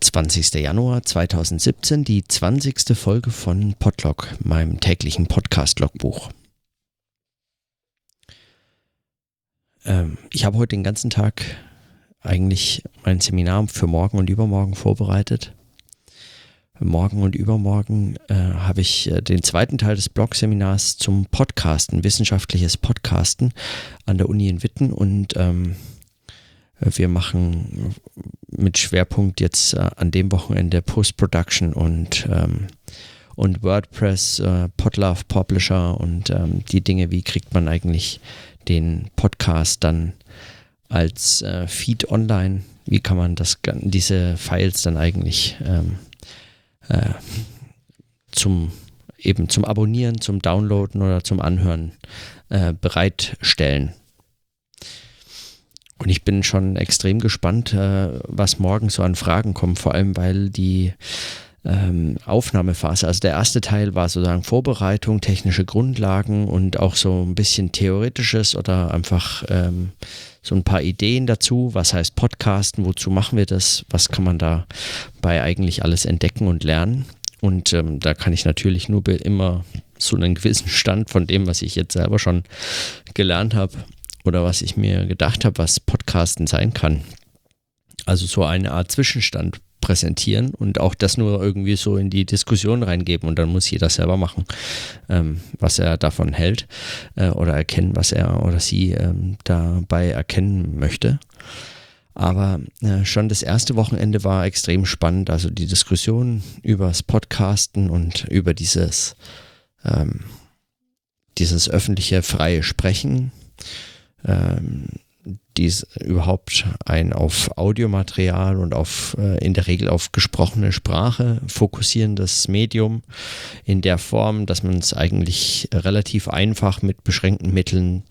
20. Januar 2017, die 20. Folge von Podlog, meinem täglichen Podcast-Logbuch. Ähm, ich habe heute den ganzen Tag eigentlich mein Seminar für morgen und übermorgen vorbereitet. Morgen und übermorgen äh, habe ich äh, den zweiten Teil des Blog-Seminars zum Podcasten, wissenschaftliches Podcasten an der Uni in Witten und ähm, wir machen mit Schwerpunkt jetzt äh, an dem Wochenende Post-Production und, ähm, und WordPress, äh, Podlove Publisher und ähm, die Dinge, wie kriegt man eigentlich den Podcast dann als äh, Feed online, wie kann man das, diese Files dann eigentlich ähm, äh, zum eben zum Abonnieren, zum Downloaden oder zum Anhören äh, bereitstellen. Und ich bin schon extrem gespannt, äh, was morgen so an Fragen kommt, vor allem weil die ähm, Aufnahmephase, also der erste Teil war sozusagen Vorbereitung, technische Grundlagen und auch so ein bisschen theoretisches oder einfach ähm, so ein paar Ideen dazu. Was heißt Podcasten? Wozu machen wir das? Was kann man dabei eigentlich alles entdecken und lernen? Und ähm, da kann ich natürlich nur immer so einen gewissen Stand von dem, was ich jetzt selber schon gelernt habe, oder was ich mir gedacht habe, was Podcasten sein kann. Also so eine Art Zwischenstand präsentieren und auch das nur irgendwie so in die Diskussion reingeben und dann muss jeder selber machen, ähm, was er davon hält äh, oder erkennen, was er oder sie ähm, dabei erkennen möchte. Aber äh, schon das erste Wochenende war extrem spannend, also die Diskussion über das Podcasten und über dieses, ähm, dieses öffentliche freie Sprechen ähm, dies überhaupt ein auf Audiomaterial und auf äh, in der Regel auf gesprochene Sprache fokussierendes Medium in der Form, dass man es eigentlich relativ einfach mit beschränkten Mitteln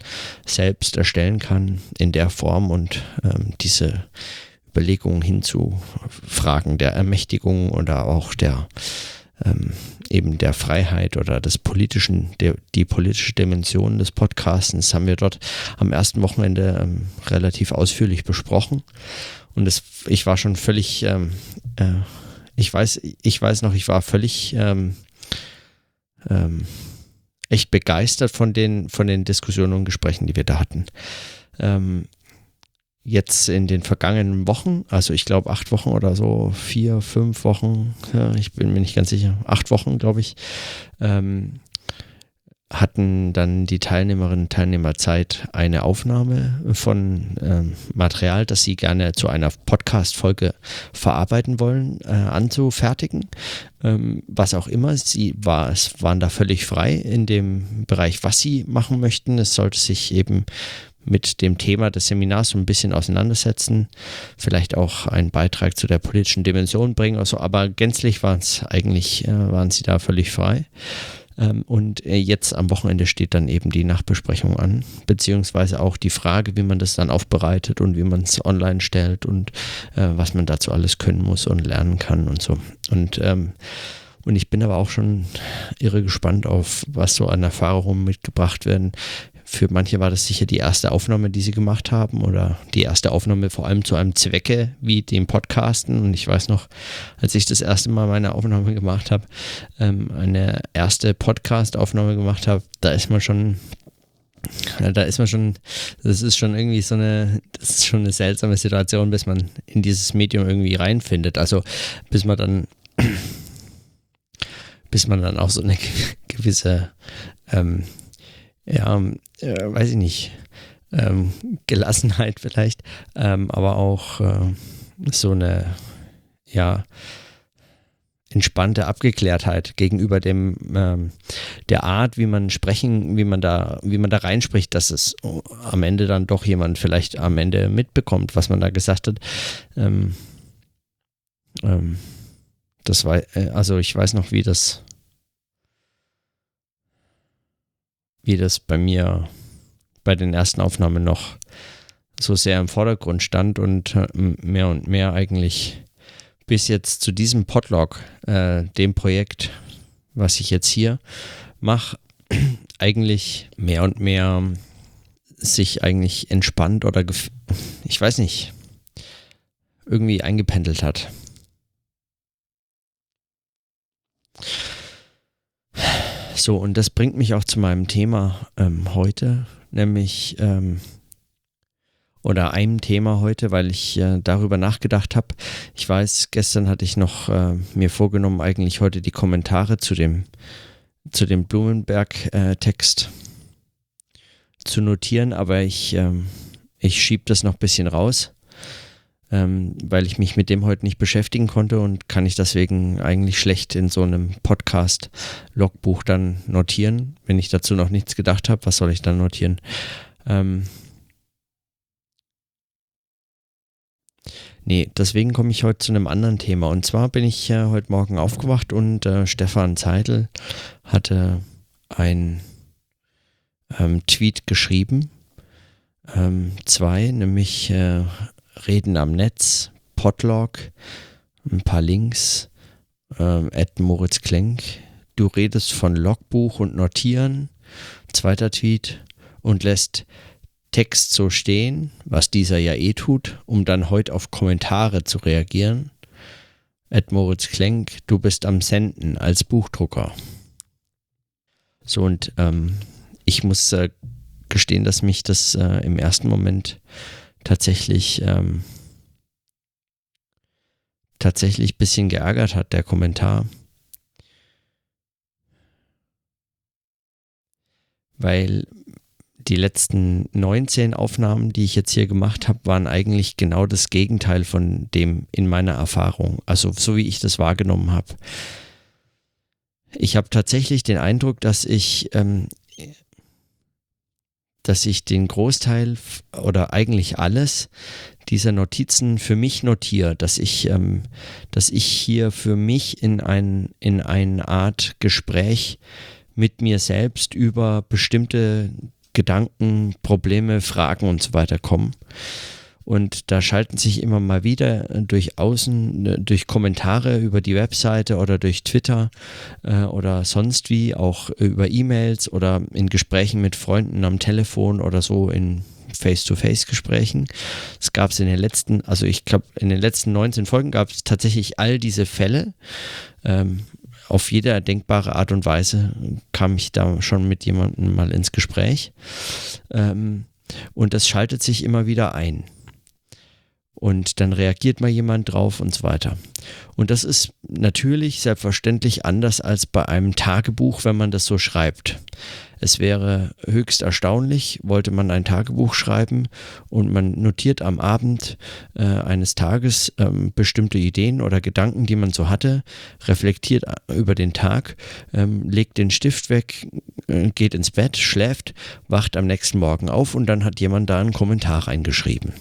selbst erstellen kann in der Form und ähm, diese Überlegungen hin zu Fragen der Ermächtigung oder auch der ähm, eben der Freiheit oder des politischen, der, die politische Dimension des Podcastens haben wir dort am ersten Wochenende ähm, relativ ausführlich besprochen. Und es, ich war schon völlig, ähm, äh, ich weiß, ich weiß noch, ich war völlig ähm, ähm, echt begeistert von den, von den Diskussionen und Gesprächen, die wir da hatten. Ähm, jetzt in den vergangenen Wochen, also ich glaube acht Wochen oder so, vier, fünf Wochen, ja, ich bin mir nicht ganz sicher, acht Wochen, glaube ich, ähm, hatten dann die Teilnehmerinnen und Teilnehmer Zeit, eine Aufnahme von ähm, Material, das sie gerne zu einer Podcast-Folge verarbeiten wollen, äh, anzufertigen. Ähm, was auch immer, sie war, es waren da völlig frei in dem Bereich, was sie machen möchten. Es sollte sich eben mit dem Thema des Seminars so ein bisschen auseinandersetzen, vielleicht auch einen Beitrag zu der politischen Dimension bringen oder so, aber gänzlich waren es eigentlich, äh, waren sie da völlig frei. Ähm, und äh, jetzt am Wochenende steht dann eben die Nachbesprechung an, beziehungsweise auch die Frage, wie man das dann aufbereitet und wie man es online stellt und äh, was man dazu alles können muss und lernen kann und so. Und ähm, und ich bin aber auch schon irre gespannt auf, was so an Erfahrungen mitgebracht werden. Für manche war das sicher die erste Aufnahme, die sie gemacht haben oder die erste Aufnahme vor allem zu einem Zwecke wie dem Podcasten. Und ich weiß noch, als ich das erste Mal meine Aufnahme gemacht habe, ähm, eine erste Podcast-Aufnahme gemacht habe, da ist man schon da ist man schon, das ist schon irgendwie so eine, das ist schon eine seltsame Situation, bis man in dieses Medium irgendwie reinfindet. Also bis man dann, bis man dann auch so eine gewisse ähm, ja, äh, weiß ich nicht, ähm, Gelassenheit vielleicht, ähm, aber auch äh, so eine, ja, entspannte Abgeklärtheit gegenüber dem ähm, der Art, wie man sprechen, wie man da, wie man da reinspricht, dass es am Ende dann doch jemand vielleicht am Ende mitbekommt, was man da gesagt hat. Ähm, ähm, das war, äh, also ich weiß noch, wie das wie das bei mir bei den ersten Aufnahmen noch so sehr im Vordergrund stand und äh, mehr und mehr eigentlich bis jetzt zu diesem Podlog, äh, dem Projekt, was ich jetzt hier mache, eigentlich mehr und mehr sich eigentlich entspannt oder ich weiß nicht, irgendwie eingependelt hat. So, und das bringt mich auch zu meinem Thema ähm, heute, nämlich ähm, oder einem Thema heute, weil ich äh, darüber nachgedacht habe. Ich weiß, gestern hatte ich noch äh, mir vorgenommen, eigentlich heute die Kommentare zu dem, zu dem Blumenberg-Text äh, zu notieren, aber ich, ähm, ich schiebe das noch ein bisschen raus, ähm, weil ich mich mit dem heute nicht beschäftigen konnte und kann ich deswegen eigentlich schlecht in so einem Podcast-Logbuch dann notieren. Wenn ich dazu noch nichts gedacht habe, was soll ich dann notieren? Ähm, Nee, deswegen komme ich heute zu einem anderen Thema. Und zwar bin ich äh, heute Morgen aufgewacht und äh, Stefan Zeitl hatte ein ähm, Tweet geschrieben. Ähm, zwei, nämlich äh, Reden am Netz, Podlog, ein paar Links, äh, Ed Moritz Klenk. Du redest von Logbuch und Notieren. Zweiter Tweet und lässt Text so stehen, was dieser ja eh tut, um dann heute auf Kommentare zu reagieren. Ed Moritz Klenk, du bist am Senden als Buchdrucker. So und ähm, ich muss äh, gestehen, dass mich das äh, im ersten Moment tatsächlich ähm, tatsächlich ein bisschen geärgert hat, der Kommentar. Weil die letzten 19 Aufnahmen, die ich jetzt hier gemacht habe, waren eigentlich genau das Gegenteil von dem in meiner Erfahrung. Also so wie ich das wahrgenommen habe. Ich habe tatsächlich den Eindruck, dass ich, ähm, dass ich den Großteil oder eigentlich alles dieser Notizen für mich notiere, dass ich, ähm, dass ich hier für mich in ein, in eine Art Gespräch mit mir selbst über bestimmte Gedanken, Probleme, Fragen und so weiter kommen. Und da schalten sich immer mal wieder durch Außen, durch Kommentare über die Webseite oder durch Twitter äh, oder sonst wie, auch über E-Mails oder in Gesprächen mit Freunden am Telefon oder so in Face-to-Face-Gesprächen. Es gab es in den letzten, also ich glaube, in den letzten 19 Folgen gab es tatsächlich all diese Fälle. Ähm, auf jede denkbare Art und Weise kam ich da schon mit jemandem mal ins Gespräch. Ähm, und das schaltet sich immer wieder ein. Und dann reagiert mal jemand drauf und so weiter. Und das ist natürlich selbstverständlich anders als bei einem Tagebuch, wenn man das so schreibt. Es wäre höchst erstaunlich, wollte man ein Tagebuch schreiben und man notiert am Abend äh, eines Tages ähm, bestimmte Ideen oder Gedanken, die man so hatte, reflektiert äh, über den Tag, ähm, legt den Stift weg, äh, geht ins Bett, schläft, wacht am nächsten Morgen auf und dann hat jemand da einen Kommentar reingeschrieben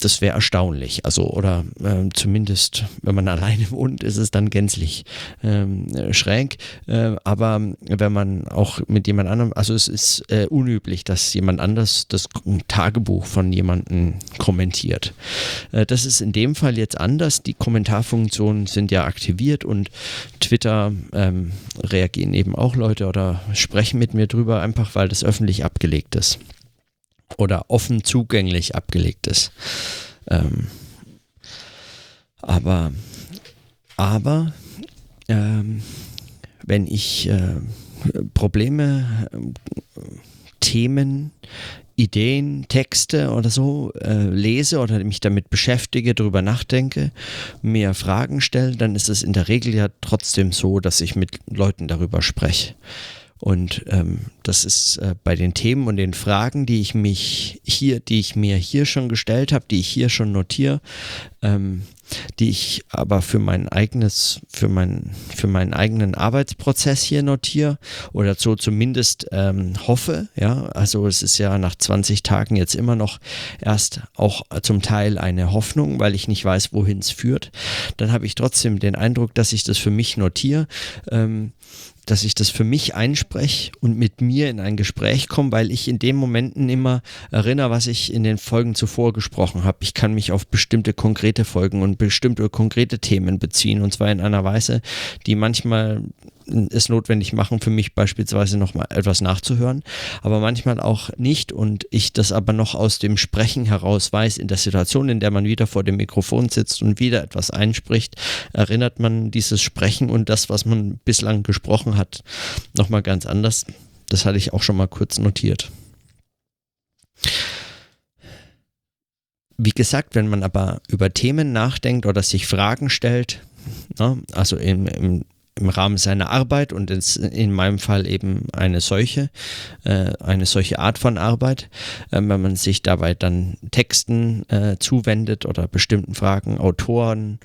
das wäre erstaunlich. Also, oder äh, zumindest, wenn man alleine wohnt, ist es dann gänzlich ähm, schräg. Äh, aber wenn man auch mit jemand anderem, also es ist äh, unüblich, dass jemand anders das Tagebuch von jemandem kommentiert. Äh, das ist in dem Fall jetzt anders. Die Kommentarfunktionen sind ja aktiviert und Twitter ähm, reagieren eben auch Leute oder sprechen mit mir drüber, einfach weil das öffentlich abgelegt ist oder offen zugänglich abgelegt ist. Ähm, aber aber ähm, wenn ich äh, Probleme, äh, Themen, Ideen, Texte oder so äh, lese oder mich damit beschäftige, darüber nachdenke, mir Fragen stelle, dann ist es in der Regel ja trotzdem so, dass ich mit Leuten darüber spreche. Und ähm, das ist äh, bei den Themen und den Fragen, die ich mich hier, die ich mir hier schon gestellt habe, die ich hier schon notiere, ähm, die ich aber für mein eigenes, für mein, für meinen eigenen Arbeitsprozess hier notiere oder so zumindest ähm, hoffe. Ja, also es ist ja nach 20 Tagen jetzt immer noch erst auch zum Teil eine Hoffnung, weil ich nicht weiß, wohin es führt. Dann habe ich trotzdem den Eindruck, dass ich das für mich notiere. Ähm, dass ich das für mich einspreche und mit mir in ein Gespräch komme, weil ich in den Momenten immer erinnere, was ich in den Folgen zuvor gesprochen habe. Ich kann mich auf bestimmte konkrete Folgen und bestimmte konkrete Themen beziehen und zwar in einer Weise, die manchmal es notwendig machen, für mich beispielsweise nochmal etwas nachzuhören, aber manchmal auch nicht und ich das aber noch aus dem Sprechen heraus weiß, in der Situation, in der man wieder vor dem Mikrofon sitzt und wieder etwas einspricht, erinnert man dieses Sprechen und das, was man bislang gesprochen hat, nochmal ganz anders. Das hatte ich auch schon mal kurz notiert. Wie gesagt, wenn man aber über Themen nachdenkt oder sich Fragen stellt, ne, also im, im im Rahmen seiner Arbeit und in meinem Fall eben eine solche, äh, eine solche Art von Arbeit, äh, wenn man sich dabei dann Texten äh, zuwendet oder bestimmten Fragen, Autoren,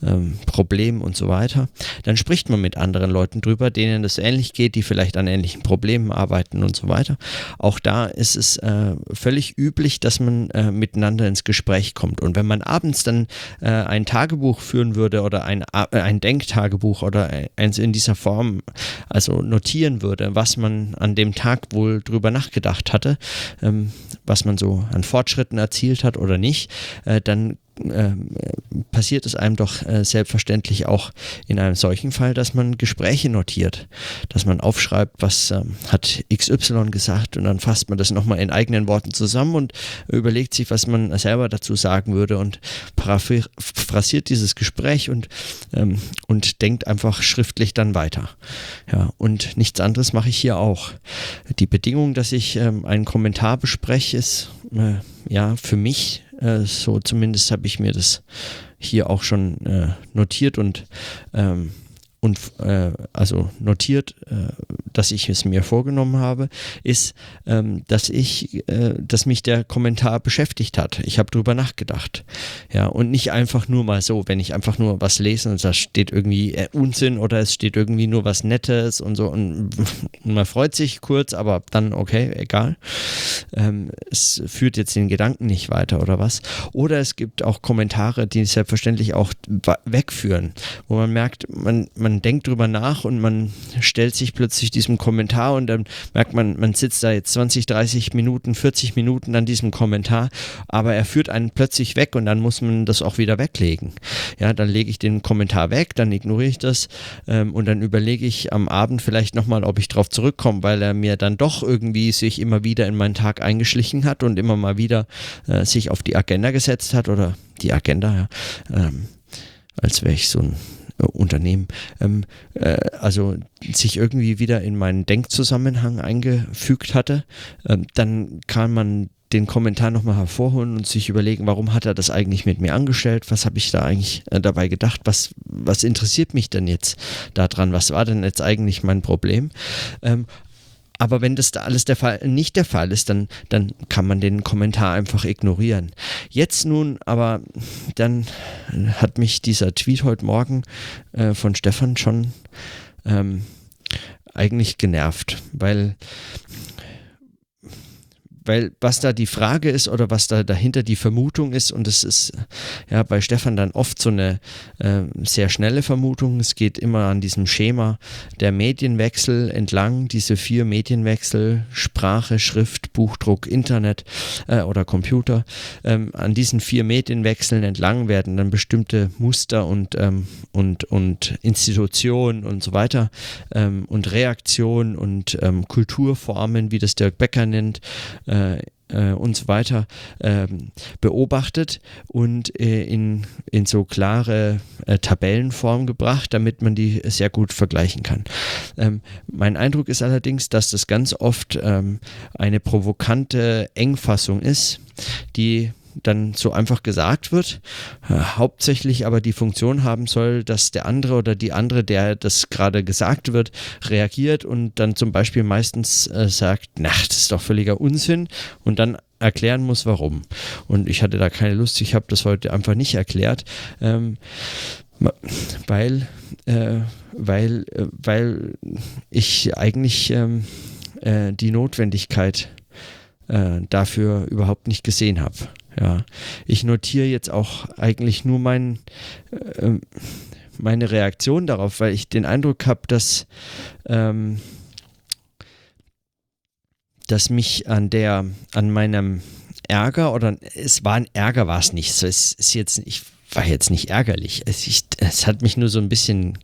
ähm, Problemen und so weiter, dann spricht man mit anderen Leuten drüber, denen es ähnlich geht, die vielleicht an ähnlichen Problemen arbeiten und so weiter. Auch da ist es äh, völlig üblich, dass man äh, miteinander ins Gespräch kommt. Und wenn man abends dann äh, ein Tagebuch führen würde oder ein, ein Denktagebuch oder eins in dieser Form also notieren würde, was man an dem Tag wohl drüber nachgedacht hatte, ähm, was man so an Fortschritten erzielt hat oder nicht, äh, dann äh, passiert es einem doch äh, selbstverständlich auch in einem solchen Fall, dass man Gespräche notiert, dass man aufschreibt, was äh, hat XY gesagt und dann fasst man das nochmal in eigenen Worten zusammen und überlegt sich, was man selber dazu sagen würde und paraphrasiert dieses Gespräch und, ähm, und denkt einfach schriftlich dann weiter. Ja, und nichts anderes mache ich hier auch. Die Bedingung, dass ich ähm, einen Kommentar bespreche, ist äh, ja für mich äh, so zumindest habe ich mir das hier auch schon äh, notiert und ähm, und äh, also notiert, äh, dass ich es mir vorgenommen habe, ist, ähm, dass ich, äh, dass mich der Kommentar beschäftigt hat. Ich habe drüber nachgedacht. Ja, und nicht einfach nur mal so, wenn ich einfach nur was lese und da steht irgendwie äh, Unsinn oder es steht irgendwie nur was Nettes und so und, und man freut sich kurz, aber dann okay, egal. Ähm, es führt jetzt den Gedanken nicht weiter oder was. Oder es gibt auch Kommentare, die selbstverständlich auch wegführen, wo man merkt, man, man denkt drüber nach und man stellt sich plötzlich diesem Kommentar und dann merkt man, man sitzt da jetzt 20, 30 Minuten, 40 Minuten an diesem Kommentar, aber er führt einen plötzlich weg und dann muss man das auch wieder weglegen. Ja, dann lege ich den Kommentar weg, dann ignoriere ich das ähm, und dann überlege ich am Abend vielleicht nochmal, ob ich darauf zurückkomme, weil er mir dann doch irgendwie sich immer wieder in meinen Tag eingeschlichen hat und immer mal wieder äh, sich auf die Agenda gesetzt hat oder die Agenda, ja. Ähm, als wäre ich so ein Unternehmen, ähm, äh, also sich irgendwie wieder in meinen Denkzusammenhang eingefügt hatte, ähm, dann kann man den Kommentar nochmal hervorholen und sich überlegen, warum hat er das eigentlich mit mir angestellt? Was habe ich da eigentlich äh, dabei gedacht? Was, was interessiert mich denn jetzt daran? Was war denn jetzt eigentlich mein Problem? Ähm, aber wenn das da alles der Fall, nicht der Fall ist, dann, dann kann man den Kommentar einfach ignorieren. Jetzt nun, aber dann hat mich dieser Tweet heute Morgen äh, von Stefan schon ähm, eigentlich genervt, weil weil was da die Frage ist oder was da dahinter die Vermutung ist, und es ist ja bei Stefan dann oft so eine äh, sehr schnelle Vermutung, es geht immer an diesem Schema der Medienwechsel entlang, diese vier Medienwechsel, Sprache, Schrift, Buchdruck, Internet äh, oder Computer, ähm, an diesen vier Medienwechseln entlang werden dann bestimmte Muster und, ähm, und, und Institutionen und so weiter ähm, und Reaktionen und ähm, Kulturformen, wie das Dirk Becker nennt, äh, äh, äh, und so weiter äh, beobachtet und äh, in, in so klare äh, Tabellenform gebracht, damit man die sehr gut vergleichen kann. Ähm, mein Eindruck ist allerdings, dass das ganz oft ähm, eine provokante Engfassung ist, die dann so einfach gesagt wird, äh, hauptsächlich aber die Funktion haben soll, dass der andere oder die andere, der das gerade gesagt wird, reagiert und dann zum Beispiel meistens äh, sagt, na, das ist doch völliger Unsinn und dann erklären muss, warum. Und ich hatte da keine Lust, ich habe das heute einfach nicht erklärt, ähm, weil, äh, weil, äh, weil ich eigentlich ähm, äh, die Notwendigkeit äh, dafür überhaupt nicht gesehen habe. Ja, ich notiere jetzt auch eigentlich nur mein, äh, meine Reaktion darauf, weil ich den Eindruck habe, dass, ähm, dass mich an der, an meinem Ärger oder es war ein Ärger, war es nicht. Es ist jetzt, ich war jetzt nicht ärgerlich. Es, ich, es hat mich nur so ein bisschen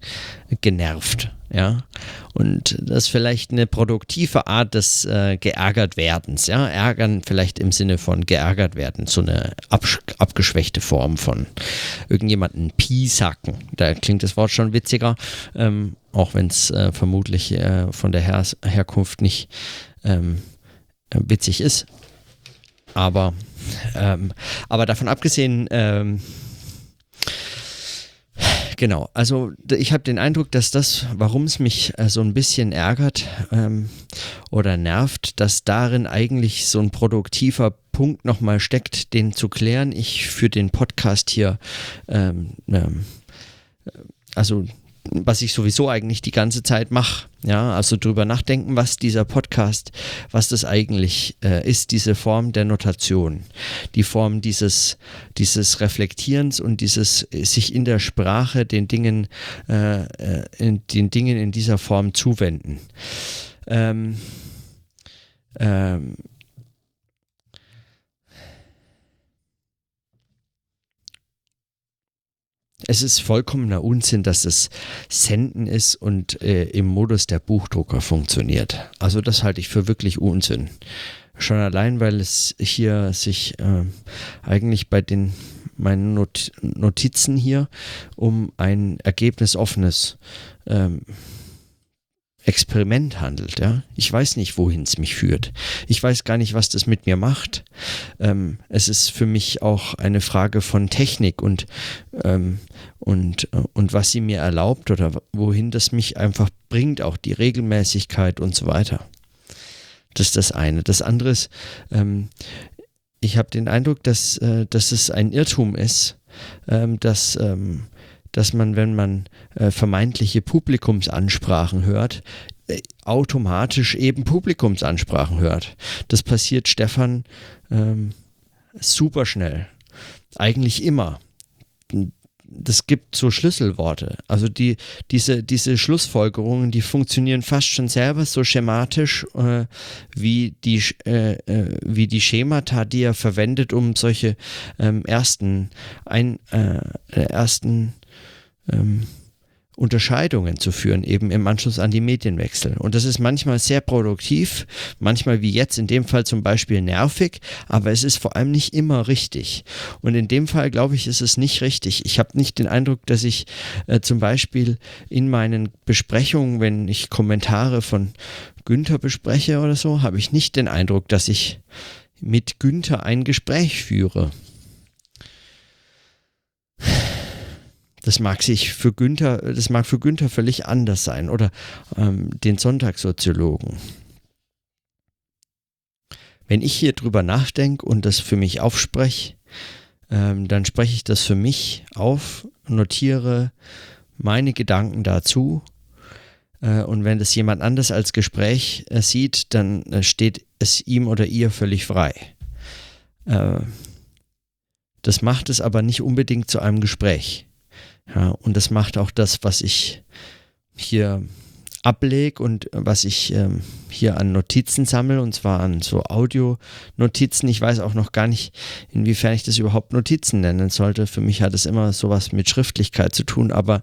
genervt. Ja. Und das ist vielleicht eine produktive Art des äh, geärgert werdens, ja. Ärgern vielleicht im Sinne von geärgert werden, so eine abgeschwächte Form von irgendjemanden piesacken. Da klingt das Wort schon witziger, ähm, auch wenn es äh, vermutlich äh, von der Her Herkunft nicht ähm, witzig ist. Aber, ähm, aber davon abgesehen, ähm, Genau, also ich habe den Eindruck, dass das, warum es mich äh, so ein bisschen ärgert ähm, oder nervt, dass darin eigentlich so ein produktiver Punkt nochmal steckt, den zu klären. Ich für den Podcast hier, ähm, ähm, also was ich sowieso eigentlich die ganze Zeit mache. Ja, also drüber nachdenken, was dieser Podcast, was das eigentlich äh, ist, diese Form der Notation, die Form dieses, dieses Reflektierens und dieses äh, sich in der Sprache den Dingen, äh, äh, in, den Dingen in dieser Form zuwenden. Ähm, ähm, Es ist vollkommener Unsinn, dass es Senden ist und äh, im Modus der Buchdrucker funktioniert. Also das halte ich für wirklich Unsinn. Schon allein, weil es hier sich äh, eigentlich bei den meinen Not Notizen hier um ein ergebnisoffenes ähm, Experiment handelt. Ja? Ich weiß nicht, wohin es mich führt. Ich weiß gar nicht, was das mit mir macht. Ähm, es ist für mich auch eine Frage von Technik und, ähm, und, äh, und was sie mir erlaubt oder wohin das mich einfach bringt, auch die Regelmäßigkeit und so weiter. Das ist das eine. Das andere ist, ähm, ich habe den Eindruck, dass, äh, dass es ein Irrtum ist, ähm, dass ähm, dass man, wenn man äh, vermeintliche Publikumsansprachen hört, äh, automatisch eben Publikumsansprachen hört. Das passiert Stefan ähm, super schnell. Eigentlich immer. Das gibt so Schlüsselworte. Also die, diese, diese Schlussfolgerungen, die funktionieren fast schon selber so schematisch äh, wie, die, äh, äh wie die Schemata, die er verwendet, um solche ähm, ersten, ein, äh, ersten ähm, Unterscheidungen zu führen, eben im Anschluss an die Medienwechsel. Und das ist manchmal sehr produktiv, manchmal wie jetzt in dem Fall zum Beispiel nervig, aber es ist vor allem nicht immer richtig. Und in dem Fall, glaube ich, ist es nicht richtig. Ich habe nicht den Eindruck, dass ich äh, zum Beispiel in meinen Besprechungen, wenn ich Kommentare von Günther bespreche oder so, habe ich nicht den Eindruck, dass ich mit Günther ein Gespräch führe. Das mag sich für Günther, das mag für Günther völlig anders sein oder ähm, den Sonntagssoziologen. Wenn ich hier drüber nachdenke und das für mich aufspreche, ähm, dann spreche ich das für mich auf, notiere meine Gedanken dazu. Äh, und wenn das jemand anders als Gespräch äh, sieht, dann äh, steht es ihm oder ihr völlig frei. Das macht es aber nicht unbedingt zu einem Gespräch. Ja, und das macht auch das, was ich hier ablege und was ich ähm, hier an Notizen sammle, und zwar an so Audio-Notizen. Ich weiß auch noch gar nicht, inwiefern ich das überhaupt Notizen nennen sollte. Für mich hat es immer sowas mit Schriftlichkeit zu tun, aber,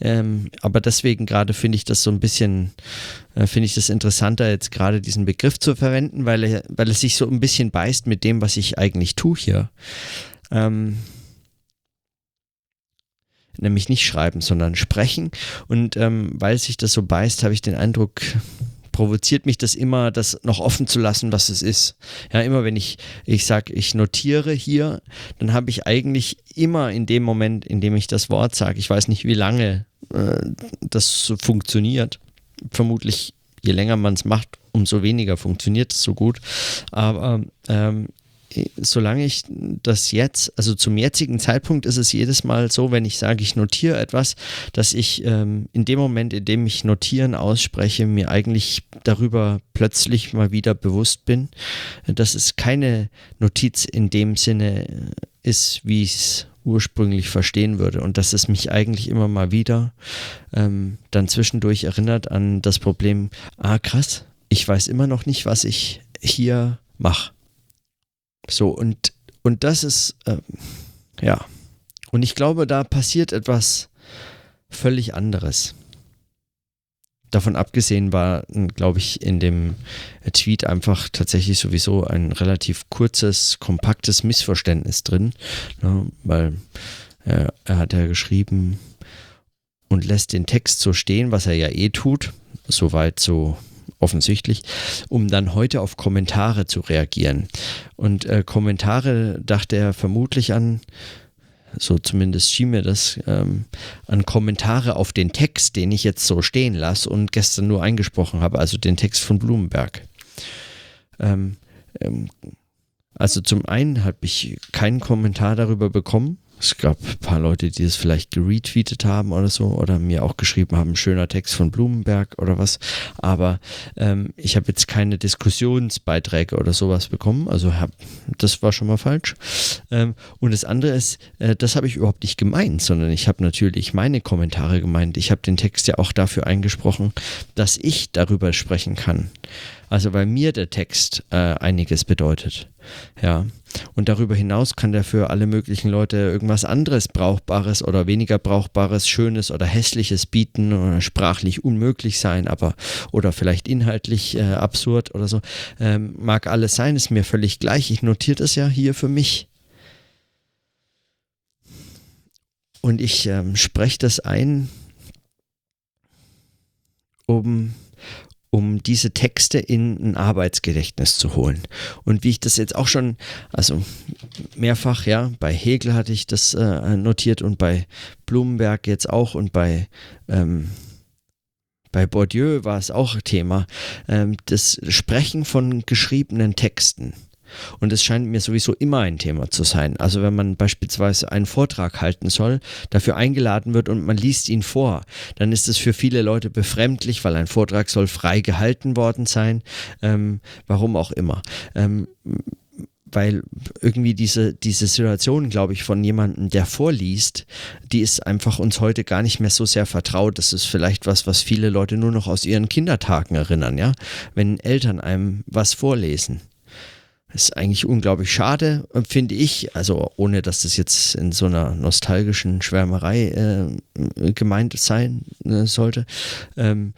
ähm, aber deswegen gerade finde ich das so ein bisschen, äh, finde ich das interessanter, jetzt gerade diesen Begriff zu verwenden, weil weil es sich so ein bisschen beißt mit dem, was ich eigentlich tue hier. Ähm, nämlich nicht schreiben, sondern sprechen. Und ähm, weil sich das so beißt, habe ich den Eindruck, provoziert mich das immer, das noch offen zu lassen, was es ist. Ja, immer wenn ich, ich sage, ich notiere hier, dann habe ich eigentlich immer in dem Moment, in dem ich das Wort sage, ich weiß nicht, wie lange äh, das so funktioniert. Vermutlich, je länger man es macht, umso weniger funktioniert es so gut. Aber ähm, solange ich das jetzt, also zum jetzigen Zeitpunkt ist es jedes Mal so, wenn ich sage, ich notiere etwas, dass ich ähm, in dem Moment, in dem ich notieren ausspreche, mir eigentlich darüber plötzlich mal wieder bewusst bin, dass es keine Notiz in dem Sinne ist, wie ich es ursprünglich verstehen würde und dass es mich eigentlich immer mal wieder ähm, dann zwischendurch erinnert an das Problem, ah krass, ich weiß immer noch nicht, was ich hier mache. So, und, und das ist, ähm, ja. Und ich glaube, da passiert etwas völlig anderes. davon abgesehen war, glaube ich, in dem Tweet einfach tatsächlich sowieso ein relativ kurzes, kompaktes Missverständnis drin, ne, weil er, er hat ja geschrieben und lässt den Text so stehen, was er ja eh tut, soweit so offensichtlich, um dann heute auf Kommentare zu reagieren. Und äh, Kommentare dachte er vermutlich an, so zumindest schien mir das, ähm, an Kommentare auf den Text, den ich jetzt so stehen lasse und gestern nur eingesprochen habe, also den Text von Blumenberg. Ähm, ähm, also zum einen habe ich keinen Kommentar darüber bekommen, es gab ein paar Leute, die es vielleicht geretweetet haben oder so oder mir auch geschrieben haben, schöner Text von Blumenberg oder was. Aber ähm, ich habe jetzt keine Diskussionsbeiträge oder sowas bekommen. Also hab, das war schon mal falsch. Ähm, und das andere ist, äh, das habe ich überhaupt nicht gemeint, sondern ich habe natürlich meine Kommentare gemeint. Ich habe den Text ja auch dafür eingesprochen, dass ich darüber sprechen kann. Also weil mir der Text äh, einiges bedeutet. Ja. Und darüber hinaus kann der für alle möglichen Leute irgendwas anderes Brauchbares oder weniger Brauchbares, Schönes oder Hässliches bieten oder sprachlich unmöglich sein, aber oder vielleicht inhaltlich äh, absurd oder so. Ähm, mag alles sein, ist mir völlig gleich. Ich notiere das ja hier für mich. Und ich ähm, spreche das ein, um um diese Texte in ein Arbeitsgedächtnis zu holen. Und wie ich das jetzt auch schon, also mehrfach, ja, bei Hegel hatte ich das äh, notiert und bei Blumenberg jetzt auch und bei, ähm, bei Bourdieu war es auch Thema, ähm, das Sprechen von geschriebenen Texten. Und es scheint mir sowieso immer ein Thema zu sein. Also wenn man beispielsweise einen Vortrag halten soll, dafür eingeladen wird und man liest ihn vor, dann ist es für viele Leute befremdlich, weil ein Vortrag soll frei gehalten worden sein. Ähm, warum auch immer. Ähm, weil irgendwie diese, diese Situation, glaube ich, von jemandem, der vorliest, die ist einfach uns heute gar nicht mehr so sehr vertraut. Das ist vielleicht was, was viele Leute nur noch aus ihren Kindertagen erinnern, ja. Wenn Eltern einem was vorlesen. Ist eigentlich unglaublich schade, finde ich. Also ohne, dass das jetzt in so einer nostalgischen Schwärmerei äh, gemeint sein äh, sollte. Ähm,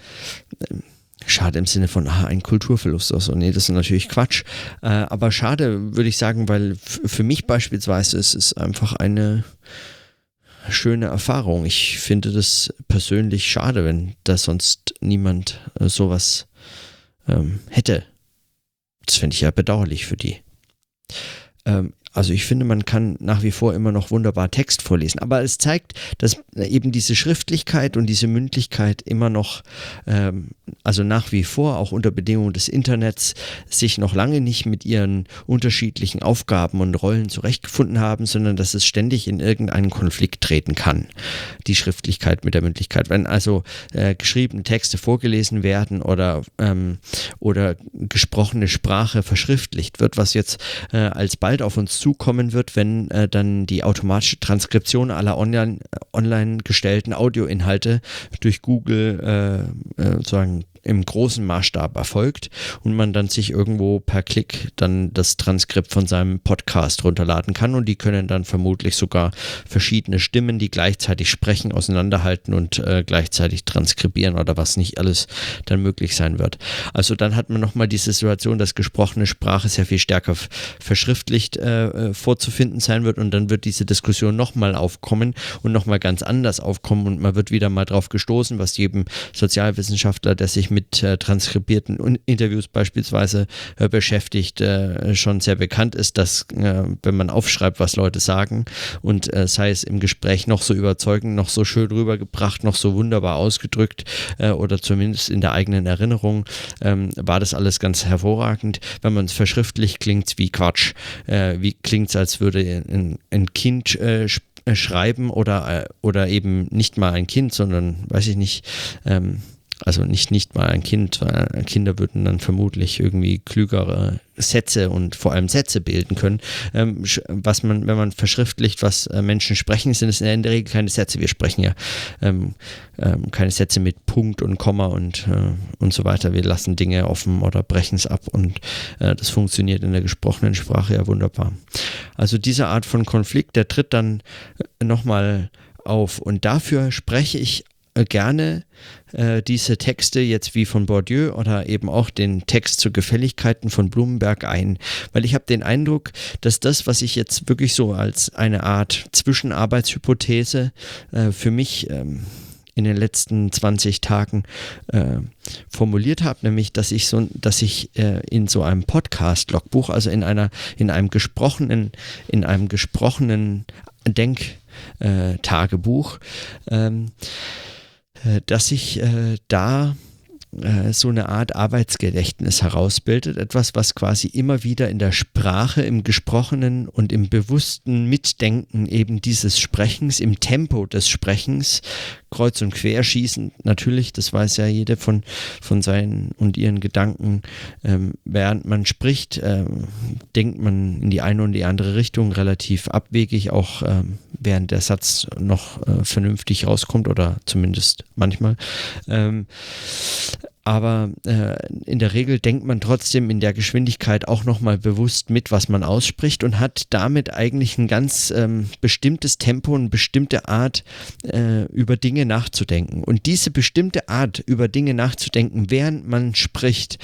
schade im Sinne von ah, ein Kulturverlust oder so. Nee, das ist natürlich Quatsch. Äh, aber schade, würde ich sagen, weil für mich beispielsweise ist es einfach eine schöne Erfahrung. Ich finde das persönlich schade, wenn da sonst niemand äh, sowas ähm, hätte. Das finde ich ja bedauerlich für die. Ähm, also ich finde, man kann nach wie vor immer noch wunderbar Text vorlesen, aber es zeigt, dass eben diese Schriftlichkeit und diese Mündlichkeit immer noch, ähm, also nach wie vor auch unter Bedingungen des Internets, sich noch lange nicht mit ihren unterschiedlichen Aufgaben und Rollen zurechtgefunden haben, sondern dass es ständig in irgendeinen Konflikt treten kann, die Schriftlichkeit mit der Mündlichkeit. Wenn also äh, geschriebene Texte vorgelesen werden oder, ähm, oder gesprochene Sprache verschriftlicht wird, was jetzt äh, alsbald auf uns zukommen wird, wenn äh, dann die automatische Transkription aller online, online gestellten Audioinhalte durch Google äh, äh, sozusagen im großen Maßstab erfolgt und man dann sich irgendwo per Klick dann das Transkript von seinem Podcast runterladen kann und die können dann vermutlich sogar verschiedene Stimmen, die gleichzeitig sprechen, auseinanderhalten und äh, gleichzeitig transkribieren oder was nicht alles dann möglich sein wird. Also dann hat man nochmal diese Situation, dass gesprochene Sprache sehr viel stärker verschriftlicht äh, äh, vorzufinden sein wird und dann wird diese Diskussion nochmal aufkommen und nochmal ganz anders aufkommen und man wird wieder mal drauf gestoßen, was jedem Sozialwissenschaftler, der sich mit äh, transkribierten Interviews beispielsweise äh, beschäftigt, äh, schon sehr bekannt ist, dass äh, wenn man aufschreibt, was Leute sagen und äh, sei es im Gespräch noch so überzeugend, noch so schön rübergebracht, noch so wunderbar ausgedrückt äh, oder zumindest in der eigenen Erinnerung, ähm, war das alles ganz hervorragend. Wenn man es verschriftlicht, klingt es wie Quatsch. wie klingt es, als würde ein, ein Kind schreiben oder, oder eben nicht mal ein Kind, sondern weiß ich nicht, ähm, also nicht, nicht mal ein Kind, weil Kinder würden dann vermutlich irgendwie klügere Sätze und vor allem Sätze bilden können. Ähm, was man, wenn man verschriftlicht, was äh, Menschen sprechen, sind es in der Regel keine Sätze. Wir sprechen ja ähm, ähm, keine Sätze mit Punkt und Komma und, äh, und so weiter. Wir lassen Dinge offen oder brechen es ab und äh, das funktioniert in der gesprochenen Sprache ja wunderbar. Also diese Art von Konflikt, der tritt dann äh, nochmal auf und dafür spreche ich gerne äh, diese Texte jetzt wie von Bourdieu oder eben auch den Text zu Gefälligkeiten von Blumenberg ein, weil ich habe den Eindruck, dass das, was ich jetzt wirklich so als eine Art Zwischenarbeitshypothese äh, für mich ähm, in den letzten 20 Tagen äh, formuliert habe, nämlich dass ich so, dass ich äh, in so einem Podcast-Logbuch, also in einer, in einem gesprochenen, in einem gesprochenen Denktagebuch, äh, ähm, äh, dass ich äh, da äh, so eine Art Arbeitsgedächtnis herausbildet, etwas, was quasi immer wieder in der Sprache, im Gesprochenen und im bewussten Mitdenken eben dieses Sprechens, im Tempo des Sprechens, kreuz und quer schießen, natürlich, das weiß ja jeder von, von seinen und ihren Gedanken, ähm, während man spricht, ähm, denkt man in die eine und die andere Richtung relativ abwegig, auch ähm, während der Satz noch äh, vernünftig rauskommt oder zumindest manchmal. Ähm, aber äh, in der Regel denkt man trotzdem in der Geschwindigkeit auch nochmal bewusst mit, was man ausspricht und hat damit eigentlich ein ganz ähm, bestimmtes Tempo, eine bestimmte Art, äh, über Dinge nachzudenken. Und diese bestimmte Art, über Dinge nachzudenken, während man spricht,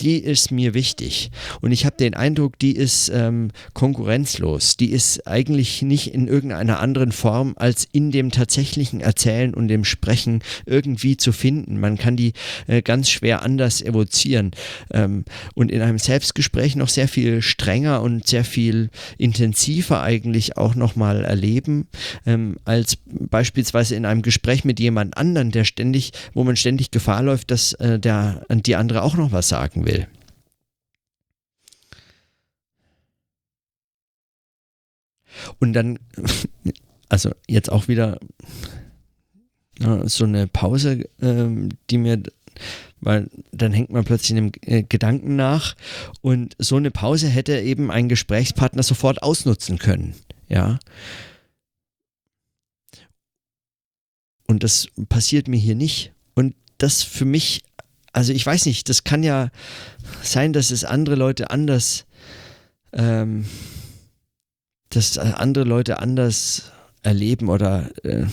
die ist mir wichtig. Und ich habe den Eindruck, die ist ähm, konkurrenzlos. Die ist eigentlich nicht in irgendeiner anderen Form als in dem tatsächlichen Erzählen und dem Sprechen irgendwie zu finden. Man kann die äh, ganz schwer anders evozieren ähm, und in einem Selbstgespräch noch sehr viel strenger und sehr viel intensiver eigentlich auch nochmal erleben, ähm, als beispielsweise in einem Gespräch mit jemand anderen, der ständig, wo man ständig Gefahr läuft, dass äh, der, die andere auch noch was sagen will. Und dann, also jetzt auch wieder so eine Pause, ähm, die mir, weil dann hängt man plötzlich einem äh, Gedanken nach und so eine Pause hätte eben ein Gesprächspartner sofort ausnutzen können, ja. Und das passiert mir hier nicht. Und das für mich also ich weiß nicht, das kann ja sein, dass es andere Leute anders, ähm, dass andere Leute anders erleben oder äh,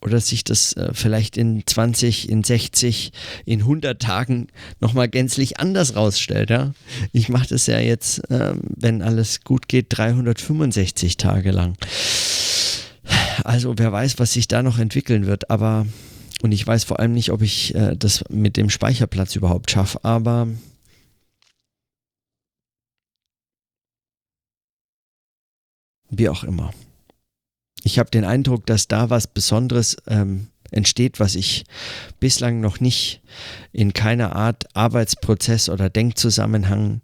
oder sich das äh, vielleicht in 20, in 60, in 100 Tagen nochmal gänzlich anders rausstellt. Ja? Ich mache das ja jetzt, äh, wenn alles gut geht, 365 Tage lang. Also wer weiß, was sich da noch entwickeln wird, aber und ich weiß vor allem nicht, ob ich äh, das mit dem Speicherplatz überhaupt schaffe, aber wie auch immer. Ich habe den Eindruck, dass da was Besonderes ähm, entsteht, was ich bislang noch nicht in keiner Art Arbeitsprozess oder Denkzusammenhang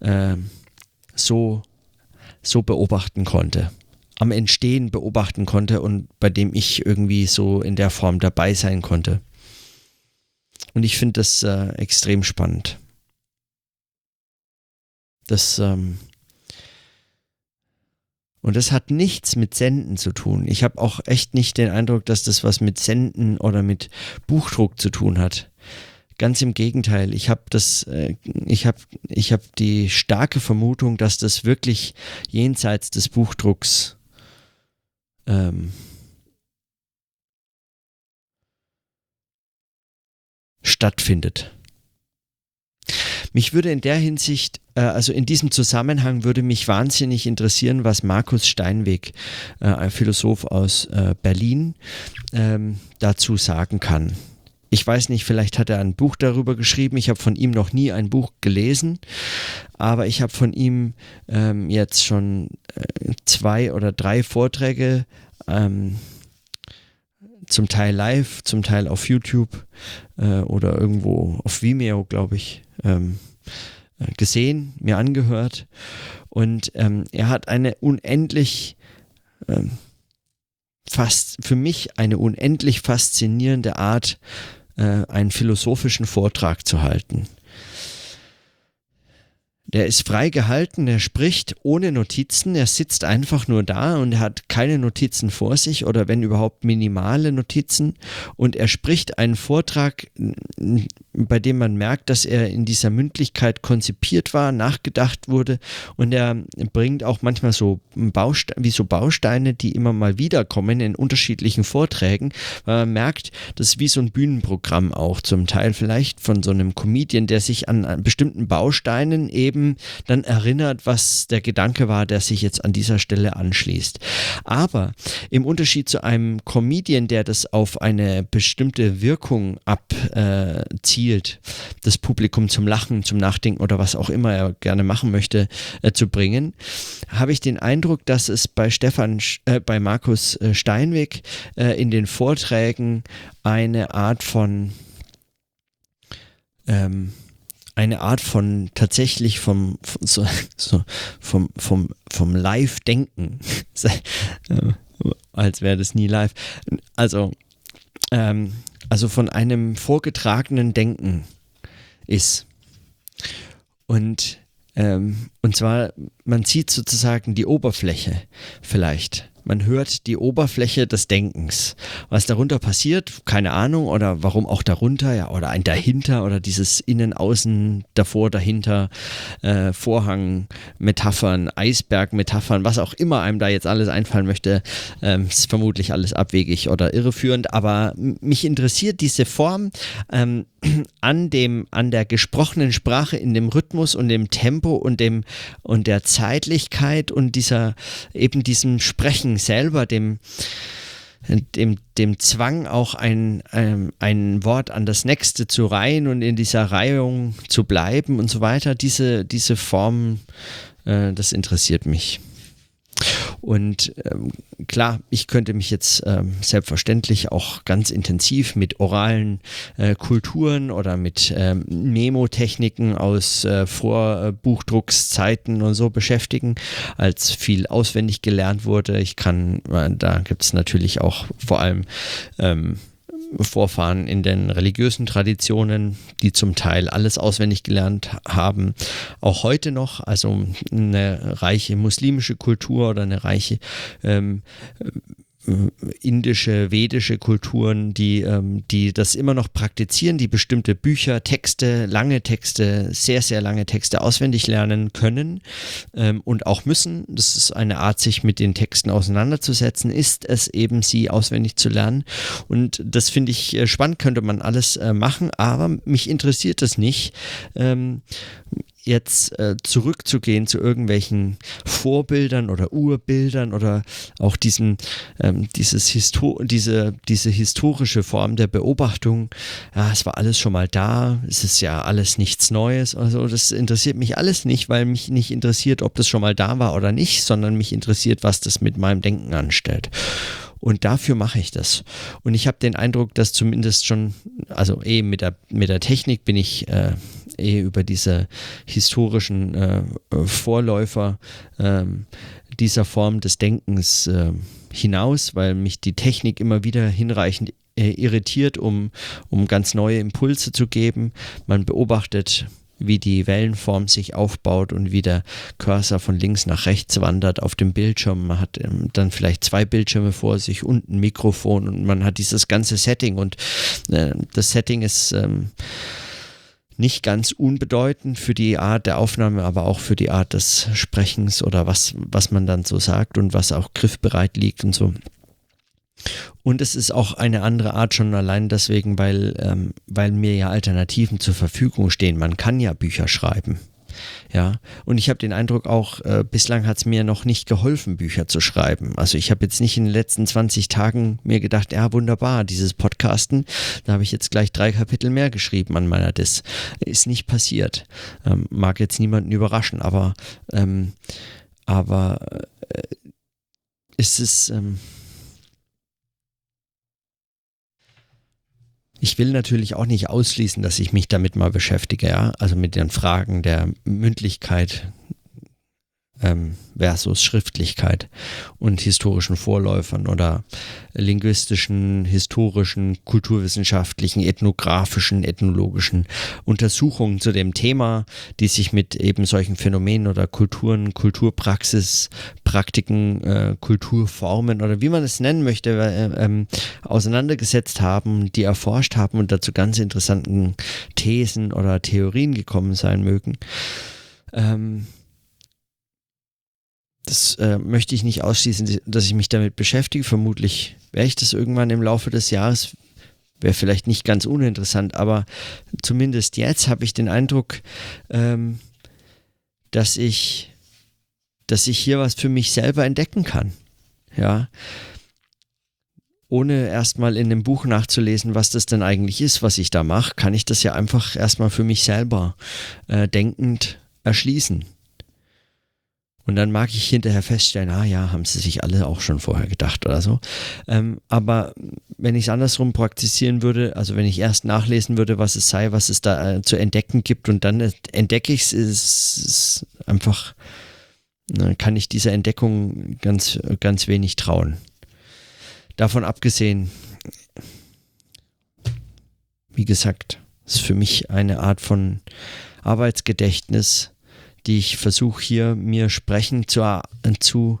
äh, so, so beobachten konnte am Entstehen beobachten konnte und bei dem ich irgendwie so in der Form dabei sein konnte. Und ich finde das äh, extrem spannend. Das, ähm, und das hat nichts mit Senden zu tun. Ich habe auch echt nicht den Eindruck, dass das was mit Senden oder mit Buchdruck zu tun hat. Ganz im Gegenteil, ich habe das, äh, ich habe, ich habe die starke Vermutung, dass das wirklich jenseits des Buchdrucks ähm, stattfindet. Mich würde in der Hinsicht, äh, also in diesem Zusammenhang würde mich wahnsinnig interessieren, was Markus Steinweg, äh, ein Philosoph aus äh, Berlin, ähm, dazu sagen kann. Ich weiß nicht, vielleicht hat er ein Buch darüber geschrieben. Ich habe von ihm noch nie ein Buch gelesen, aber ich habe von ihm ähm, jetzt schon äh, zwei oder drei Vorträge ähm, zum Teil live, zum Teil auf YouTube äh, oder irgendwo auf Vimeo, glaube ich, ähm, äh, gesehen, mir angehört. Und ähm, er hat eine unendlich ähm, fast für mich eine unendlich faszinierende Art, äh, einen philosophischen Vortrag zu halten. Der ist frei gehalten, er spricht ohne Notizen, er sitzt einfach nur da und hat keine Notizen vor sich oder wenn überhaupt minimale Notizen. Und er spricht einen Vortrag, bei dem man merkt, dass er in dieser Mündlichkeit konzipiert war, nachgedacht wurde. Und er bringt auch manchmal so Bausteine, wie so Bausteine, die immer mal wiederkommen in unterschiedlichen Vorträgen, weil man merkt, das ist wie so ein Bühnenprogramm auch zum Teil vielleicht von so einem Comedian, der sich an bestimmten Bausteinen eben eben dann erinnert, was der Gedanke war, der sich jetzt an dieser Stelle anschließt. Aber im Unterschied zu einem Comedian, der das auf eine bestimmte Wirkung abzielt, äh, das Publikum zum Lachen, zum Nachdenken oder was auch immer er gerne machen möchte, äh, zu bringen, habe ich den Eindruck, dass es bei Stefan, äh, bei Markus äh, Steinweg äh, in den Vorträgen eine Art von ähm, eine Art von tatsächlich vom, so, so, vom, vom, vom Live-Denken, als wäre das nie live. Also, ähm, also von einem vorgetragenen Denken ist. Und, ähm, und zwar, man sieht sozusagen die Oberfläche vielleicht man hört die Oberfläche des Denkens. Was darunter passiert, keine Ahnung, oder warum auch darunter, ja, oder ein dahinter oder dieses Innen, Außen, davor, dahinter, äh, Vorhang, Metaphern, Eisberg, Metaphern, was auch immer einem da jetzt alles einfallen möchte, ähm, ist vermutlich alles abwegig oder irreführend, aber mich interessiert diese Form ähm, an dem, an der gesprochenen Sprache in dem Rhythmus und dem Tempo und dem und der Zeitlichkeit und dieser eben diesem Sprechen selber, dem, dem, dem Zwang, auch ein, ähm, ein Wort an das nächste zu reihen und in dieser Reihung zu bleiben und so weiter, diese, diese Form, äh, das interessiert mich. Und ähm, klar, ich könnte mich jetzt ähm, selbstverständlich auch ganz intensiv mit oralen äh, Kulturen oder mit ähm, Memotechniken aus äh, Vorbuchdruckszeiten und so beschäftigen, als viel auswendig gelernt wurde. Ich kann, äh, da gibt es natürlich auch vor allem ähm, Vorfahren in den religiösen Traditionen, die zum Teil alles auswendig gelernt haben, auch heute noch, also eine reiche muslimische Kultur oder eine reiche ähm, äh, indische, vedische Kulturen, die, ähm, die das immer noch praktizieren, die bestimmte Bücher, Texte, lange Texte, sehr, sehr lange Texte auswendig lernen können ähm, und auch müssen. Das ist eine Art, sich mit den Texten auseinanderzusetzen, ist es eben, sie auswendig zu lernen. Und das finde ich äh, spannend, könnte man alles äh, machen, aber mich interessiert das nicht. Ähm, jetzt äh, zurückzugehen zu irgendwelchen Vorbildern oder Urbildern oder auch diesen, ähm, dieses Histo diese, diese historische Form der Beobachtung, ja, es war alles schon mal da, es ist ja alles nichts Neues. Also das interessiert mich alles nicht, weil mich nicht interessiert, ob das schon mal da war oder nicht, sondern mich interessiert, was das mit meinem Denken anstellt. Und dafür mache ich das. Und ich habe den Eindruck, dass zumindest schon, also eh mit der, mit der Technik bin ich äh, eh über diese historischen äh, Vorläufer äh, dieser Form des Denkens äh, hinaus, weil mich die Technik immer wieder hinreichend äh, irritiert, um, um ganz neue Impulse zu geben. Man beobachtet wie die Wellenform sich aufbaut und wie der Cursor von links nach rechts wandert auf dem Bildschirm. Man hat ähm, dann vielleicht zwei Bildschirme vor sich und ein Mikrofon und man hat dieses ganze Setting und äh, das Setting ist ähm, nicht ganz unbedeutend für die Art der Aufnahme, aber auch für die Art des Sprechens oder was, was man dann so sagt und was auch griffbereit liegt und so. Und es ist auch eine andere Art schon allein deswegen, weil, ähm, weil mir ja Alternativen zur Verfügung stehen. Man kann ja Bücher schreiben. Ja, und ich habe den Eindruck auch, äh, bislang hat es mir noch nicht geholfen, Bücher zu schreiben. Also ich habe jetzt nicht in den letzten 20 Tagen mir gedacht, ja, wunderbar, dieses Podcasten, da habe ich jetzt gleich drei Kapitel mehr geschrieben an meiner Dis. Ist nicht passiert. Ähm, mag jetzt niemanden überraschen, aber, ähm, aber äh, ist es. Ähm, Ich will natürlich auch nicht ausschließen, dass ich mich damit mal beschäftige, ja, also mit den Fragen der Mündlichkeit, ähm, versus Schriftlichkeit und historischen Vorläufern oder linguistischen, historischen, kulturwissenschaftlichen, ethnografischen, ethnologischen Untersuchungen zu dem Thema, die sich mit eben solchen Phänomenen oder Kulturen, Kulturpraxis, Praktiken, äh, Kulturformen oder wie man es nennen möchte, äh, ähm, auseinandergesetzt haben, die erforscht haben und dazu ganz interessanten Thesen oder Theorien gekommen sein mögen. Ähm, das äh, möchte ich nicht ausschließen, dass ich mich damit beschäftige. Vermutlich werde ich das irgendwann im Laufe des Jahres. Wäre vielleicht nicht ganz uninteressant, aber zumindest jetzt habe ich den Eindruck, ähm, dass ich, dass ich hier was für mich selber entdecken kann. Ja. Ohne erstmal in dem Buch nachzulesen, was das denn eigentlich ist, was ich da mache, kann ich das ja einfach erstmal für mich selber äh, denkend erschließen. Und dann mag ich hinterher feststellen, ah ja, haben sie sich alle auch schon vorher gedacht oder so. Ähm, aber wenn ich es andersrum praktizieren würde, also wenn ich erst nachlesen würde, was es sei, was es da äh, zu entdecken gibt und dann entdecke ich es, ist einfach, ne, kann ich dieser Entdeckung ganz, ganz wenig trauen. Davon abgesehen, wie gesagt, ist für mich eine Art von Arbeitsgedächtnis, die ich versuche hier mir sprechen zu, zu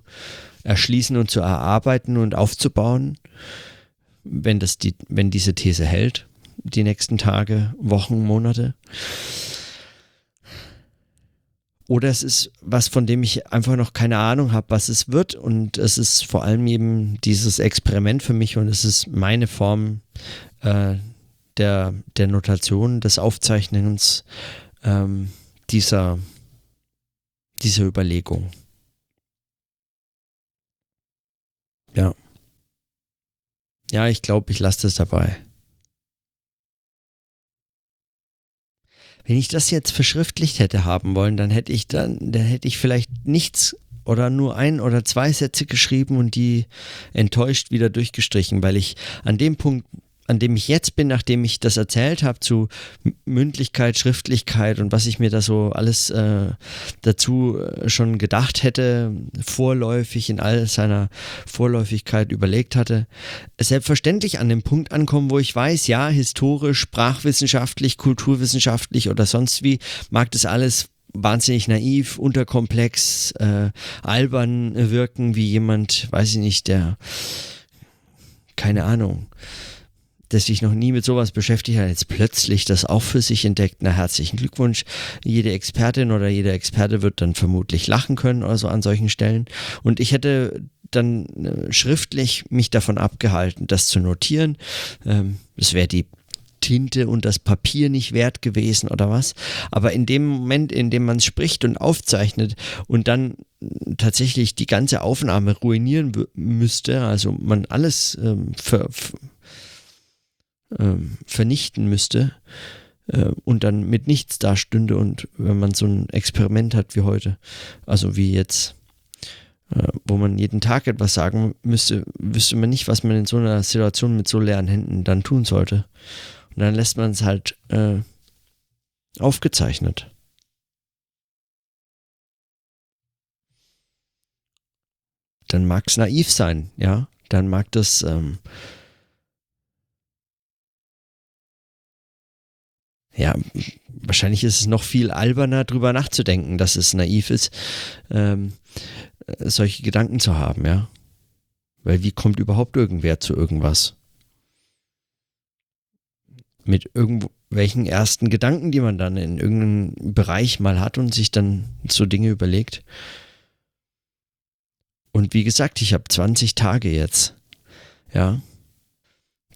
erschließen und zu erarbeiten und aufzubauen, wenn, das die, wenn diese These hält, die nächsten Tage, Wochen, Monate. Oder es ist was, von dem ich einfach noch keine Ahnung habe, was es wird. Und es ist vor allem eben dieses Experiment für mich und es ist meine Form äh, der, der Notation, des Aufzeichnens ähm, dieser diese Überlegung. Ja. Ja, ich glaube, ich lasse das dabei. Wenn ich das jetzt verschriftlicht hätte haben wollen, dann hätte ich dann, dann hätte ich vielleicht nichts oder nur ein oder zwei Sätze geschrieben und die enttäuscht wieder durchgestrichen, weil ich an dem Punkt, an dem ich jetzt bin, nachdem ich das erzählt habe zu Mündlichkeit, Schriftlichkeit und was ich mir da so alles äh, dazu äh, schon gedacht hätte, vorläufig in all seiner Vorläufigkeit überlegt hatte, selbstverständlich an dem Punkt ankommen, wo ich weiß, ja, historisch, sprachwissenschaftlich, kulturwissenschaftlich oder sonst wie mag das alles wahnsinnig naiv, unterkomplex, äh, albern wirken, wie jemand, weiß ich nicht, der keine Ahnung, der sich noch nie mit sowas beschäftigt hat, jetzt plötzlich das auch für sich entdeckt. Na, herzlichen Glückwunsch. Jede Expertin oder jeder Experte wird dann vermutlich lachen können oder so an solchen Stellen. Und ich hätte dann äh, schriftlich mich davon abgehalten, das zu notieren. Ähm, es wäre die Tinte und das Papier nicht wert gewesen oder was. Aber in dem Moment, in dem man spricht und aufzeichnet und dann tatsächlich die ganze Aufnahme ruinieren müsste, also man alles ähm, ver, ähm, vernichten müsste äh, und dann mit nichts dastünde und wenn man so ein Experiment hat wie heute, also wie jetzt, äh, wo man jeden Tag etwas sagen müsste, wüsste man nicht, was man in so einer Situation mit so leeren Händen dann tun sollte. Und dann lässt man es halt äh, aufgezeichnet. Dann mag es naiv sein, ja. Dann mag das ähm, ja, wahrscheinlich ist es noch viel alberner, drüber nachzudenken, dass es naiv ist, ähm, äh, solche Gedanken zu haben, ja. Weil wie kommt überhaupt irgendwer zu irgendwas? Mit irgendwelchen ersten Gedanken, die man dann in irgendeinem Bereich mal hat und sich dann so Dinge überlegt. Und wie gesagt, ich habe 20 Tage jetzt. Ja,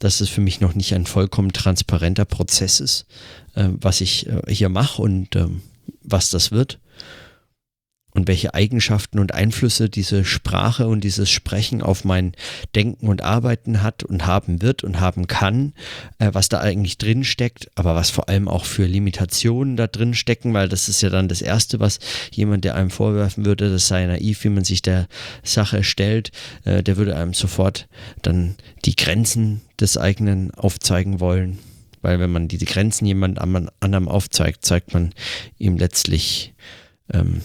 dass es für mich noch nicht ein vollkommen transparenter Prozess ist, äh, was ich äh, hier mache und äh, was das wird und welche Eigenschaften und Einflüsse diese Sprache und dieses Sprechen auf mein Denken und Arbeiten hat und haben wird und haben kann, äh, was da eigentlich drin steckt, aber was vor allem auch für Limitationen da drin stecken, weil das ist ja dann das Erste, was jemand, der einem vorwerfen würde, das sei naiv, wie man sich der Sache stellt, äh, der würde einem sofort dann die Grenzen des eigenen aufzeigen wollen. Weil wenn man diese Grenzen jemand anderem aufzeigt, zeigt man ihm letztlich ähm,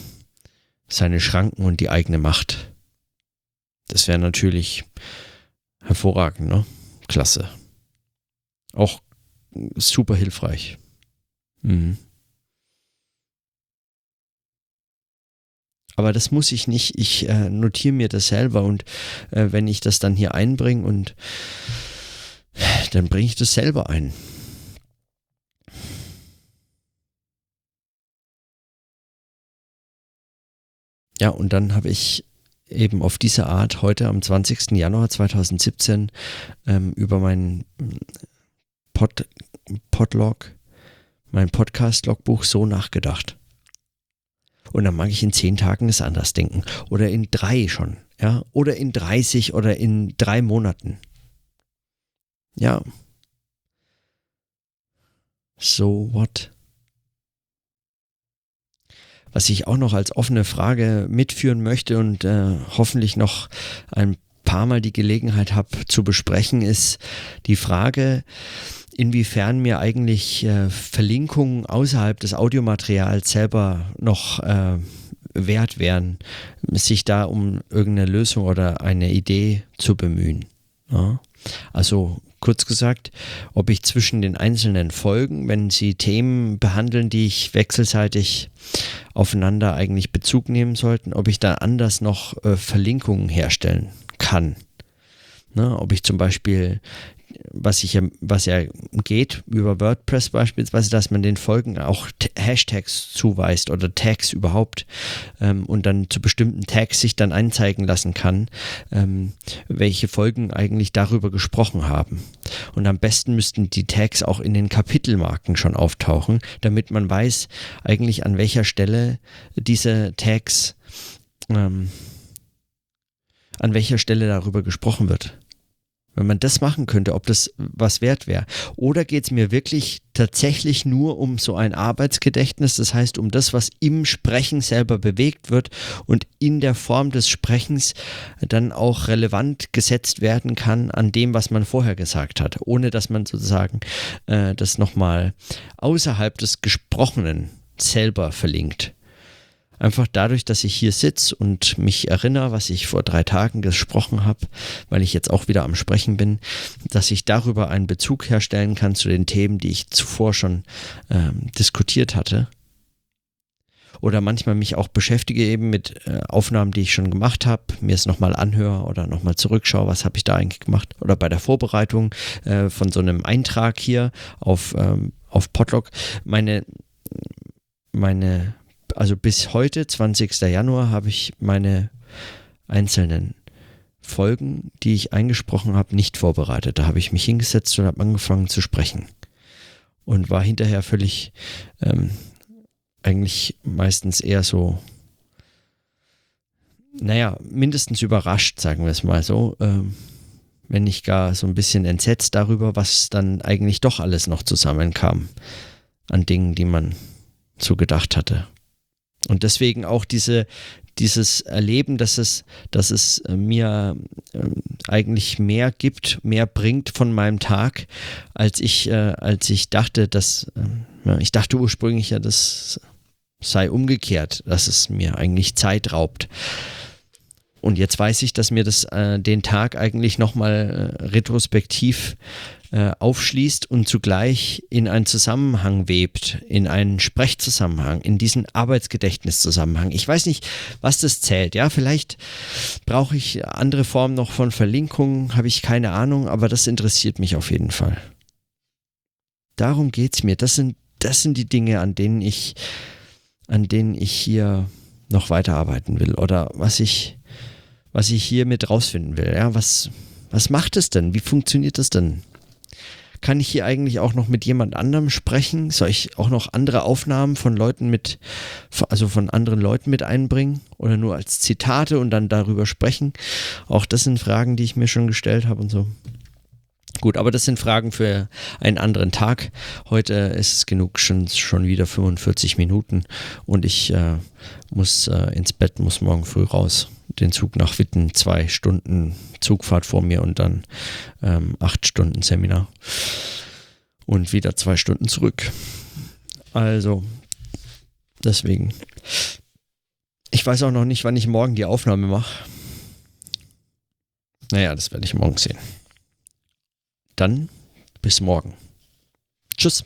seine Schranken und die eigene Macht. Das wäre natürlich hervorragend, ne? Klasse. Auch super hilfreich. Mhm. Aber das muss ich nicht. Ich äh, notiere mir das selber und äh, wenn ich das dann hier einbringe und dann bringe ich das selber ein. Ja, und dann habe ich eben auf diese Art heute am 20. Januar 2017 ähm, über meinen Pod, Podlog, mein Podcast-Logbuch so nachgedacht. Und dann mag ich in zehn Tagen es anders denken. Oder in drei schon. Ja. Oder in 30 oder in drei Monaten. Ja. So what? Was ich auch noch als offene Frage mitführen möchte und äh, hoffentlich noch ein paar Mal die Gelegenheit habe zu besprechen, ist die Frage, inwiefern mir eigentlich äh, Verlinkungen außerhalb des Audiomaterials selber noch äh, wert wären, sich da um irgendeine Lösung oder eine Idee zu bemühen. Ja? Also kurz gesagt, ob ich zwischen den einzelnen Folgen, wenn sie Themen behandeln, die ich wechselseitig aufeinander eigentlich Bezug nehmen sollten, ob ich da anders noch äh, Verlinkungen herstellen kann. Ne, ob ich zum Beispiel was, ich, was ja geht über WordPress beispielsweise, dass man den Folgen auch Hashtags zuweist oder Tags überhaupt ähm, und dann zu bestimmten Tags sich dann anzeigen lassen kann, ähm, welche Folgen eigentlich darüber gesprochen haben. Und am besten müssten die Tags auch in den Kapitelmarken schon auftauchen, damit man weiß eigentlich an welcher Stelle diese Tags ähm, an welcher Stelle darüber gesprochen wird wenn man das machen könnte, ob das was wert wäre. Oder geht es mir wirklich tatsächlich nur um so ein Arbeitsgedächtnis, das heißt um das, was im Sprechen selber bewegt wird und in der Form des Sprechens dann auch relevant gesetzt werden kann an dem, was man vorher gesagt hat, ohne dass man sozusagen äh, das nochmal außerhalb des Gesprochenen selber verlinkt. Einfach dadurch, dass ich hier sitze und mich erinnere, was ich vor drei Tagen gesprochen habe, weil ich jetzt auch wieder am Sprechen bin, dass ich darüber einen Bezug herstellen kann zu den Themen, die ich zuvor schon ähm, diskutiert hatte. Oder manchmal mich auch beschäftige eben mit äh, Aufnahmen, die ich schon gemacht habe, mir es nochmal anhöre oder nochmal zurückschaue, was habe ich da eigentlich gemacht. Oder bei der Vorbereitung äh, von so einem Eintrag hier auf, ähm, auf Podlog meine, meine also bis heute, 20. Januar, habe ich meine einzelnen Folgen, die ich eingesprochen habe, nicht vorbereitet. Da habe ich mich hingesetzt und habe angefangen zu sprechen. Und war hinterher völlig, ähm, eigentlich meistens eher so, naja, mindestens überrascht, sagen wir es mal so. Ähm, wenn nicht gar so ein bisschen entsetzt darüber, was dann eigentlich doch alles noch zusammenkam an Dingen, die man so gedacht hatte. Und deswegen auch diese, dieses Erleben, dass es, dass es äh, mir ähm, eigentlich mehr gibt, mehr bringt von meinem Tag, als ich, äh, als ich dachte, dass, äh, ich dachte ursprünglich ja, das sei umgekehrt, dass es mir eigentlich Zeit raubt. Und jetzt weiß ich, dass mir das äh, den Tag eigentlich nochmal äh, retrospektiv äh, aufschließt und zugleich in einen Zusammenhang webt, in einen Sprechzusammenhang, in diesen Arbeitsgedächtniszusammenhang. Ich weiß nicht, was das zählt. Ja, vielleicht brauche ich andere Formen noch von Verlinkungen, habe ich keine Ahnung, aber das interessiert mich auf jeden Fall. Darum geht es mir. Das sind, das sind die Dinge, an denen ich, an denen ich hier noch weiterarbeiten will oder was ich, was ich hier mit rausfinden will. Ja, was, was macht es denn? Wie funktioniert das denn? Kann ich hier eigentlich auch noch mit jemand anderem sprechen? Soll ich auch noch andere Aufnahmen von Leuten mit, also von anderen Leuten mit einbringen? Oder nur als Zitate und dann darüber sprechen? Auch das sind Fragen, die ich mir schon gestellt habe und so. Gut, aber das sind Fragen für einen anderen Tag. Heute ist es genug, schon, schon wieder 45 Minuten und ich äh, muss äh, ins Bett, muss morgen früh raus. Den Zug nach Witten, zwei Stunden Zugfahrt vor mir und dann ähm, acht Stunden Seminar und wieder zwei Stunden zurück. Also, deswegen. Ich Ich weiß auch noch nicht, wann ich morgen die Aufnahme mache. Naja, das werde ich morgen sehen. Dann bis morgen. Tschüss.